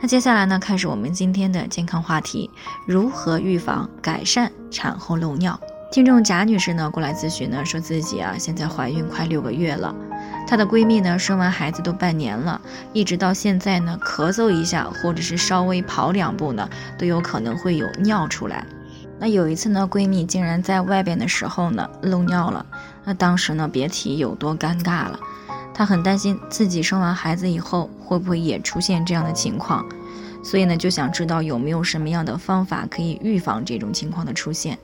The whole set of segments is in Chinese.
那接下来呢，开始我们今天的健康话题：如何预防改善产后漏尿？听众贾女士呢过来咨询呢，说自己啊现在怀孕快六个月了，她的闺蜜呢生完孩子都半年了，一直到现在呢咳嗽一下或者是稍微跑两步呢，都有可能会有尿出来。那有一次呢，闺蜜竟然在外边的时候呢漏尿了，那当时呢别提有多尴尬了。她很担心自己生完孩子以后会不会也出现这样的情况，所以呢就想知道有没有什么样的方法可以预防这种情况的出现。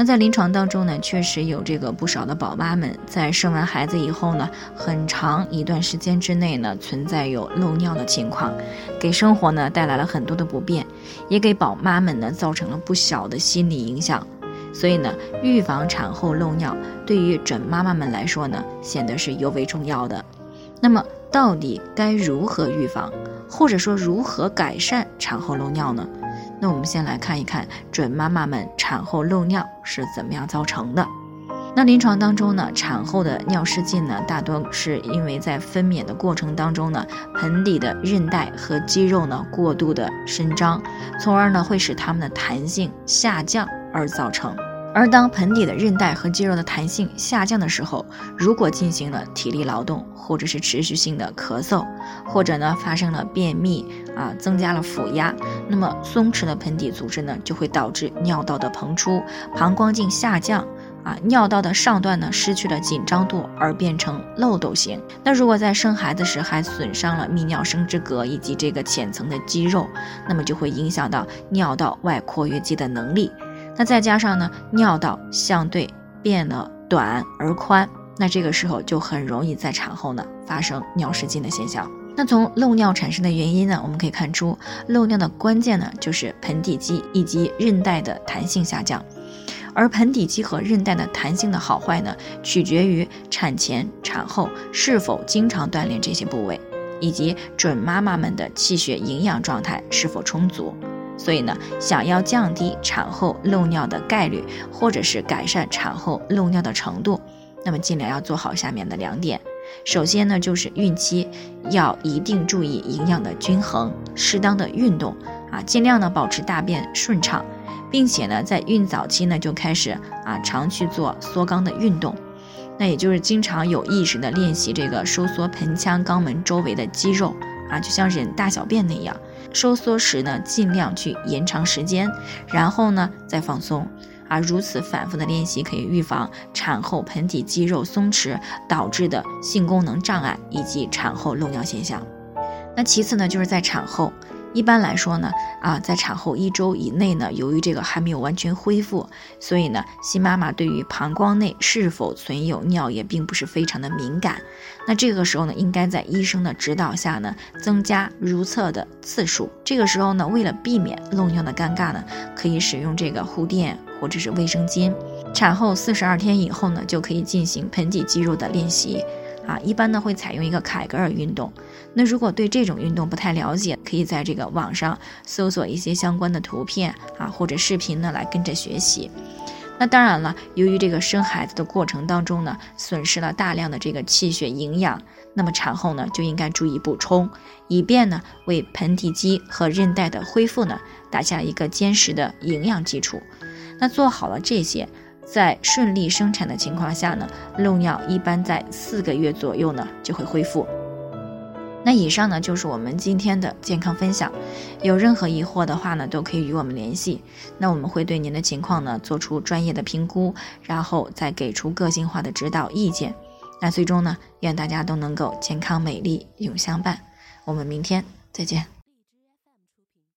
那在临床当中呢，确实有这个不少的宝妈们在生完孩子以后呢，很长一段时间之内呢存在有漏尿的情况，给生活呢带来了很多的不便，也给宝妈们呢造成了不小的心理影响。所以呢，预防产后漏尿对于准妈妈们来说呢，显得是尤为重要的。那么，到底该如何预防，或者说如何改善产后漏尿呢？那我们先来看一看准妈妈们产后漏尿是怎么样造成的。那临床当中呢，产后的尿失禁呢，大多是因为在分娩的过程当中呢，盆底的韧带和肌肉呢过度的伸张，从而呢会使它们的弹性下降而造成。而当盆底的韧带和肌肉的弹性下降的时候，如果进行了体力劳动，或者是持续性的咳嗽，或者呢发生了便秘啊，增加了腹压，那么松弛的盆底组织呢就会导致尿道的膨出，膀胱镜下降啊，尿道的上段呢失去了紧张度而变成漏斗形。那如果在生孩子时还损伤了泌尿生殖隔以及这个浅层的肌肉，那么就会影响到尿道外括约肌的能力。那再加上呢，尿道相对变得短而宽，那这个时候就很容易在产后呢发生尿失禁的现象。那从漏尿产生的原因呢，我们可以看出，漏尿的关键呢就是盆底肌以及韧带的弹性下降，而盆底肌和韧带的弹性的好坏呢，取决于产前、产后是否经常锻炼这些部位，以及准妈妈们的气血营养状态是否充足。所以呢，想要降低产后漏尿的概率，或者是改善产后漏尿的程度，那么尽量要做好下面的两点。首先呢，就是孕期要一定注意营养的均衡，适当的运动啊，尽量呢保持大便顺畅，并且呢在孕早期呢就开始啊常去做缩肛的运动，那也就是经常有意识的练习这个收缩盆腔肛门周围的肌肉啊，就像人大小便那样。收缩时呢，尽量去延长时间，然后呢再放松，啊，如此反复的练习可以预防产后盆底肌肉松弛导致的性功能障碍以及产后漏尿现象。那其次呢，就是在产后。一般来说呢，啊，在产后一周以内呢，由于这个还没有完全恢复，所以呢，新妈妈对于膀胱内是否存有尿液并不是非常的敏感。那这个时候呢，应该在医生的指导下呢，增加如厕的次数。这个时候呢，为了避免漏尿的尴尬呢，可以使用这个护垫或者是卫生巾。产后四十二天以后呢，就可以进行盆底肌肉的练习。啊，一般呢会采用一个凯格尔运动。那如果对这种运动不太了解，可以在这个网上搜索一些相关的图片啊或者视频呢来跟着学习。那当然了，由于这个生孩子的过程当中呢，损失了大量的这个气血营养，那么产后呢就应该注意补充，以便呢为盆底肌和韧带的恢复呢打下一个坚实的营养基础。那做好了这些。在顺利生产的情况下呢，漏尿一般在四个月左右呢就会恢复。那以上呢就是我们今天的健康分享，有任何疑惑的话呢都可以与我们联系，那我们会对您的情况呢做出专业的评估，然后再给出个性化的指导意见。那最终呢，愿大家都能够健康美丽永相伴。我们明天再见。